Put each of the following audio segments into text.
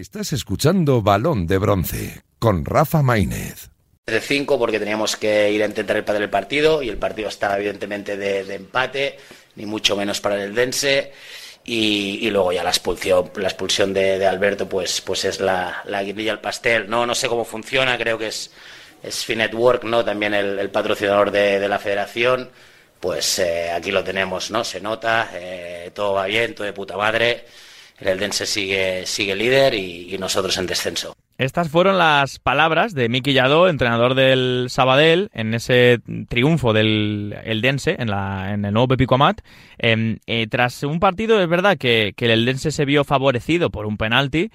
Estás escuchando Balón de Bronce con Rafa Maínez. De 5 porque teníamos que ir a intentar el del partido y el partido estaba evidentemente de, empate, ni mucho menos para el Dense. Y, luego ya la expulsión, la expulsión de, Alberto pues, pues es la, la guirilla al pastel. No, no sé cómo funciona, creo que es, es Finetwork, ¿no? también el, patrocinador de, la federación. Pues eh, aquí lo tenemos, ¿no? Se nota, eh, todo va bien, todo de puta madre. El Eldense sigue, sigue líder y nosotros en descenso. Estas fueron las palabras de Miki Yadó, entrenador del Sabadell, en ese triunfo del Eldense en, la, en el nuevo Pepico Amat. Em, eh, tras un partido, es verdad que, que el Eldense se vio favorecido por un penalti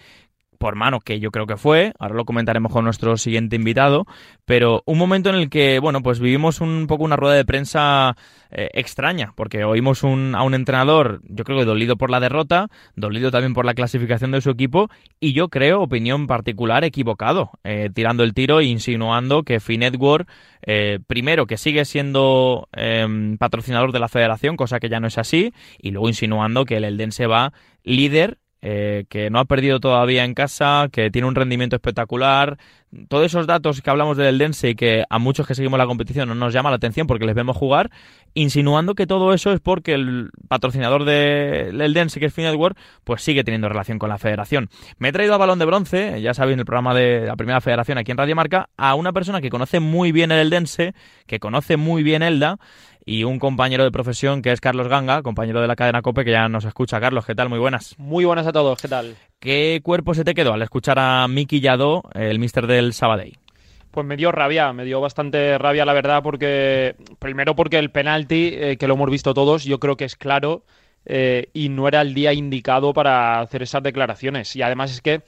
por mano, que yo creo que fue, ahora lo comentaremos con nuestro siguiente invitado, pero un momento en el que, bueno, pues vivimos un poco una rueda de prensa eh, extraña, porque oímos un, a un entrenador, yo creo que dolido por la derrota, dolido también por la clasificación de su equipo, y yo creo, opinión particular, equivocado, eh, tirando el tiro e insinuando que Finetwork, eh, primero, que sigue siendo em, patrocinador de la federación, cosa que ya no es así, y luego insinuando que el Eldense va líder eh, que no ha perdido todavía en casa, que tiene un rendimiento espectacular. Todos esos datos que hablamos del Dense y que a muchos que seguimos la competición no nos llama la atención porque les vemos jugar, insinuando que todo eso es porque el patrocinador del Dense, que es Finetwork, pues sigue teniendo relación con la federación. Me he traído a Balón de Bronce, ya sabéis, en el programa de la primera federación aquí en Radio Marca, a una persona que conoce muy bien el Eldense, que conoce muy bien Elda y un compañero de profesión que es Carlos Ganga, compañero de la cadena COPE, que ya nos escucha. Carlos, ¿qué tal? Muy buenas. Muy buenas a todos, ¿qué tal? ¿Qué cuerpo se te quedó al escuchar a Miki Yadó, el mister del Sabadell? Pues me dio rabia, me dio bastante rabia la verdad, porque primero porque el penalti, eh, que lo hemos visto todos, yo creo que es claro eh, y no era el día indicado para hacer esas declaraciones. Y además es que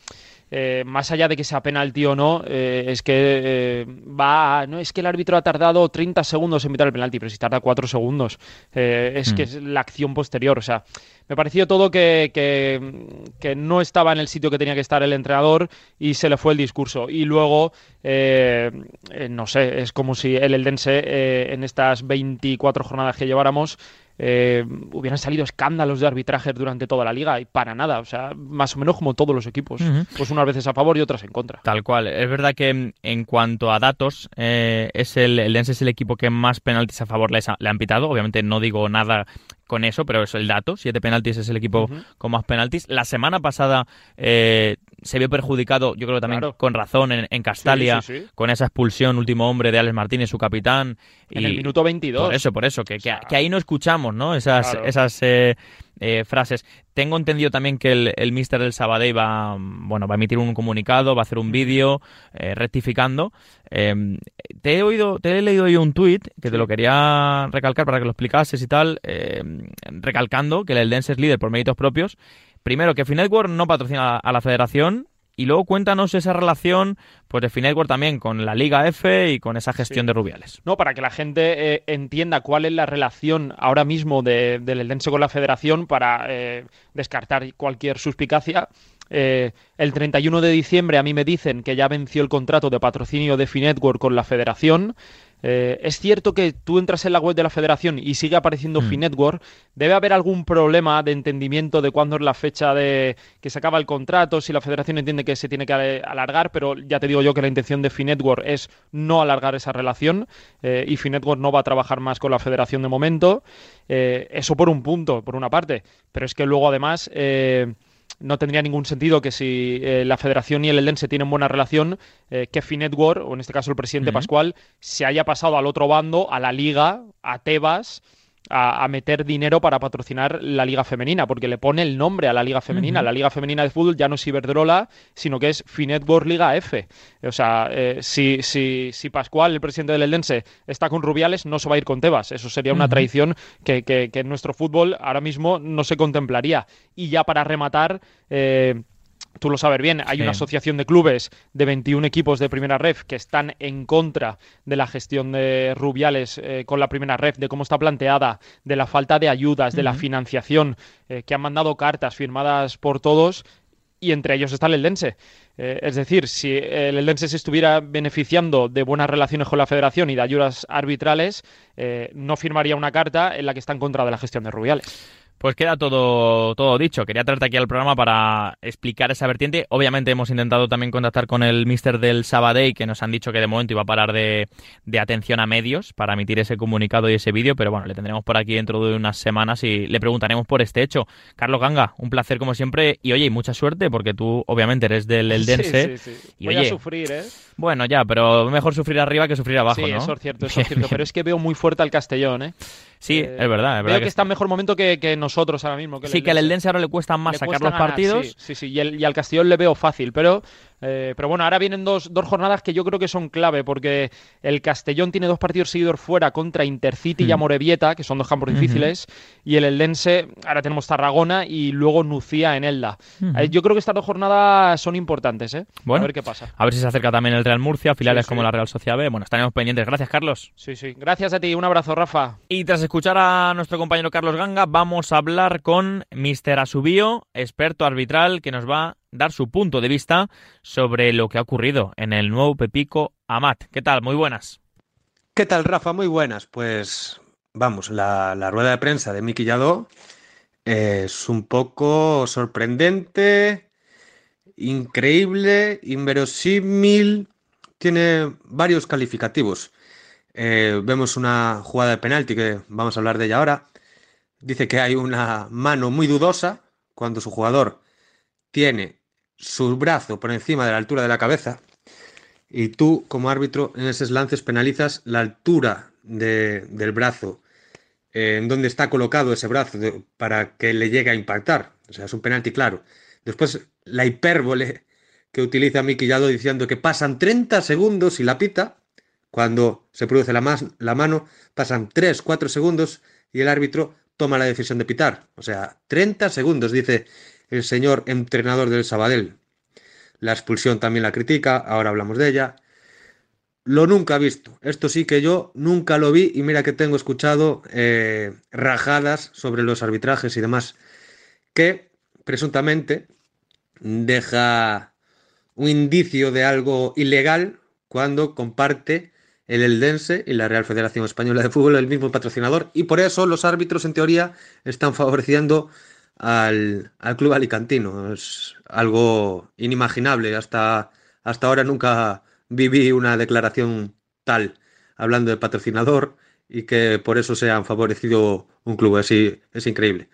eh, más allá de que sea penalti o no, eh, es que eh, va, no es que el árbitro ha tardado 30 segundos en evitar el penalti, pero si tarda 4 segundos, es que mm. es la acción posterior, o sea, me pareció todo que, que, no estaba en el sitio que tenía que estar el entrenador y se le fue el discurso. Y luego, no sé, es como si el Eldense en estas 24 jornadas que lleváramos eh, hubieran salido escándalos de arbitraje durante toda la liga y para nada, o sea, más o menos como todos los equipos, pues unas veces a favor y otras en contra. Tal cual, es verdad que en cuanto a datos, eh, es el, el Lens es el equipo que más penaltis a favor le, le han pitado, obviamente no digo nada con eso, pero es el dato. Siete penaltis es el equipo con más penaltis. La semana pasada eh, se vio perjudicado, yo creo también con razón, en, Castalia, con esa expulsión, último hombre de Alex Martínez, su capitán. En el minuto 22. Por eso, por eso, que, que, ahí no escuchamos, ¿no? Esas, esas eh, eh, frases. Tengo entendido también que el, el mister del Sabadell va, bueno, va a emitir un comunicado, va a hacer un vídeo eh, rectificando. Em, te he oído, te he leído yo un tuit que te lo quería recalcar para que lo explicases y tal, em, recalcando que el Eldense es líder por méritos propios. Primero, que Finetwork no patrocina a la federación, y luego cuéntanos esa relación pues de Finetwork también con la Liga F y con esa gestión de Rubiales. No, para que la gente eh, entienda cuál es la relación ahora mismo de, del Eldense con la Federación para eh, descartar cualquier suspicacia. Eh, el 31 de diciembre a mí me dicen que ya venció el contrato de patrocinio de Finetwork con la Federación. Eh, es cierto que tú entras en la web de la federación y sigue apareciendo mm. Finetwork. Debe haber algún problema de entendimiento de cuándo es la fecha de que se acaba el contrato, si la federación entiende que se tiene que alargar, pero ya te digo yo que la intención de Finetwork es no alargar esa relación eh, y Finetwork no va a trabajar más con la federación de momento. Eso por un punto, por una parte. Pero es que luego además no tendría ningún sentido que si eh, la federación y el Eldense tienen buena relación, eh, que Finetwork, o en este caso el presidente Pascual, se haya pasado al otro bando, a la liga, a Tebas, a, meter dinero para patrocinar la Liga Femenina, porque le pone el nombre a la Liga Femenina. La Liga Femenina de Fútbol ya no es Iberdrola, sino que es Finetwork Liga F. O sea, eh, si, si, si, Pascual, el presidente del Eldense, está con Rubiales, no se va a ir con Tebas. Eso sería una traición que, que, en nuestro fútbol ahora mismo no se contemplaría. Y ya para rematar... Eh, tú lo sabes bien, hay una asociación de clubes de 21 equipos de primera ref que están en contra de la gestión de Rubiales eh, con la primera ref, de cómo está planteada, de la falta de ayudas, de la financiación, eh, que han mandado cartas firmadas por todos y entre ellos está el Eldense. Eh, es decir, si el Eldense se estuviera beneficiando de buenas relaciones con la federación y de ayudas arbitrales, no firmaría una carta en la que está en contra de la gestión de Rubiales. Pues queda todo, todo dicho. Quería traerte aquí al programa para explicar esa vertiente. Obviamente hemos intentado también contactar con el mister del Sabadell, que nos han dicho que de momento iba a parar de, de atención a medios para emitir ese comunicado y ese vídeo, pero bueno, le tendremos por aquí dentro de unas semanas y le preguntaremos por este hecho. Carlos Ganga, un placer como siempre y oye, y mucha suerte porque tú obviamente eres del Eldense. Sí, sí, sí. Y Voy oye, a sufrir, ¿eh? Bueno, ya, pero mejor sufrir arriba que sufrir abajo, sí, ¿no? eso es cierto, eso Bien, es cierto. bien. Pero es que veo muy fuerte al Castellón, ¿eh? Sí, Eh, es verdad, es verdad. que, está en mejor momento que, que nosotros ahora mismo. que sí, que al Eldense ahora le cuesta más Le sacar cuesta los ganar, partidos. Sí, sí, sí, Y, el- y al Castellón le veo fácil, pero, eh, pero bueno, ahora vienen dos, dos jornadas que yo creo que son clave, porque el Castellón tiene dos partidos seguidos fuera contra Intercity y Mm. Amorebieta, que son dos campos difíciles, y el Eldense, ahora tenemos Tarragona y luego Nucía en Elda. Eh, Yo creo que estas dos jornadas son importantes, ¿eh? Bueno. A ver qué pasa. A ver si se acerca también el Real Murcia, filiales Sí, sí. como la Real Sociedad B. Bueno, estaremos pendientes. Gracias, Carlos. Sí, sí. Gracias a ti. Un abrazo, Rafa. Y tras escuchar a nuestro compañero Carlos Ganga, vamos a hablar con Mr. Asubío, experto arbitral, que nos va dar su punto de vista sobre lo que ha ocurrido en el nuevo Pepico Amat. ¿Qué tal? Muy buenas. ¿Qué tal, Rafa? Muy buenas. Pues vamos, la, rueda de prensa de Miki Yadó es un poco sorprendente, increíble, inverosímil, tiene varios calificativos. Eh, vemos una jugada de penalti que vamos a hablar de ella ahora. Dice que hay una mano muy dudosa cuando su jugador tiene su brazo por encima de la altura de la cabeza y tú, como árbitro, en esos lances penalizas la altura de- del brazo, eh, en donde está colocado ese brazo para que le llegue a impactar. O sea, es un penalti claro. Después, la hipérbole que utiliza Miki Yado diciendo que pasan 30 segundos y la pita, cuando se produce la, la mano, pasan 3, 4 segundos y el árbitro toma la decisión de pitar. O sea, 30 segundos, dice el señor entrenador del Sabadell. La expulsión también la critica, ahora hablamos de ella. Lo nunca visto. Esto sí que yo nunca lo vi y mira que tengo escuchado eh, rajadas sobre los arbitrajes y demás que presuntamente deja un indicio de algo ilegal cuando comparte el Eldense y la Real Federación Española de Fútbol el mismo patrocinador y por eso los árbitros en teoría están favoreciendo al, al club alicantino. Es algo inimaginable. Hasta, hasta ahora nunca viví una declaración tal hablando de patrocinador y que por eso se han favorecido un club. Es, es increíble.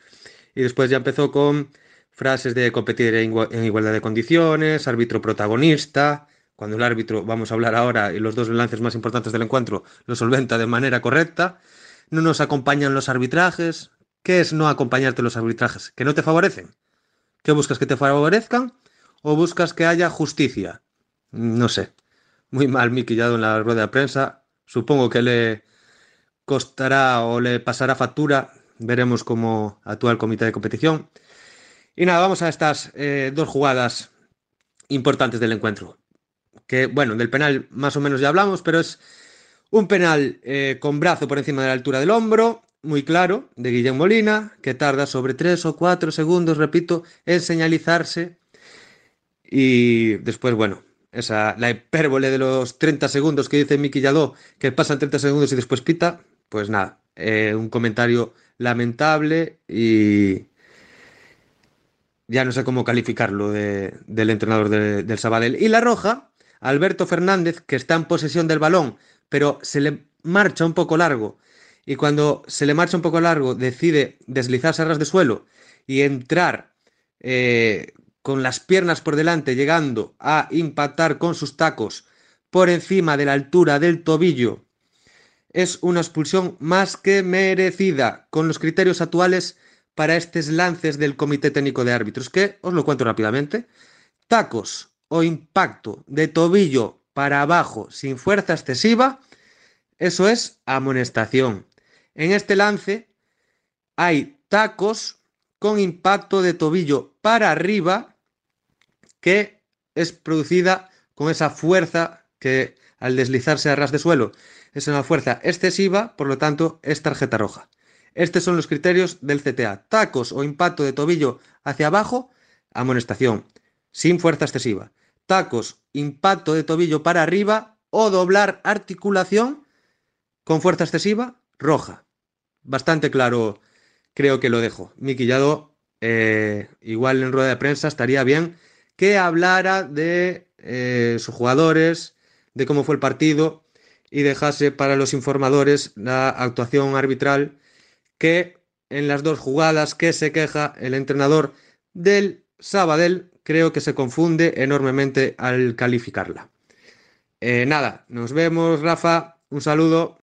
Y después ya empezó con frases de competir en, en igualdad de condiciones, árbitro protagonista. Cuando el árbitro, vamos a hablar ahora, y los dos lances más importantes del encuentro, lo solventa de manera correcta. No nos acompañan los arbitrajes. ¿Qué es no acompañarte en los arbitrajes? ¿Que no te favorecen? ¿Que buscas que te favorezcan? ¿O buscas que haya justicia? No sé. Muy mal miquillado en la rueda de prensa. Supongo que le costará o le pasará factura. Veremos cómo actúa el comité de competición. Y nada, vamos a estas eh, dos jugadas importantes del encuentro. Que, bueno, del penal más o menos ya hablamos, pero es un penal eh, con brazo por encima de la altura del hombro, muy claro, de Guillem Molina, que tarda sobre 3 o 4 segundos, repito, en señalizarse. Y después, bueno, esa, la hipérbole de los 30 segundos que dice Miki Yadó, que pasan 30 segundos y después pita, pues nada, eh, un comentario lamentable y ya no sé cómo calificarlo de- del entrenador de- del Sabadell. Y la roja, Alberto Fernández, que está en posesión del balón, pero se le marcha un poco largo. Y cuando se le marcha un poco largo, decide deslizarse a ras de suelo y entrar eh, con las piernas por delante, llegando a impactar con sus tacos por encima de la altura del tobillo. Es una expulsión más que merecida con los criterios actuales para estos lances del Comité Técnico de Árbitros, que os lo cuento rápidamente. Tacos o impacto de tobillo para abajo sin fuerza excesiva, eso es amonestación. En este lance hay tacos con impacto de tobillo para arriba que es producida con esa fuerza que al deslizarse a ras de suelo es una fuerza excesiva, por lo tanto es tarjeta roja. Estos son los criterios del CTA. Tacos o impacto de tobillo hacia abajo, amonestación, sin fuerza excesiva. Tacos, impacto de tobillo para arriba o doblar articulación con fuerza excesiva, roja. Bastante claro creo que lo dejo. Miki Yado, eh, igual en rueda de prensa estaría bien que hablara de eh, sus jugadores, de cómo fue el partido y dejase para los informadores la actuación arbitral que en las dos jugadas que se queja el entrenador del Sabadell creo que se confunde enormemente al calificarla. Eh, nada, nos vemos Rafa, un saludo.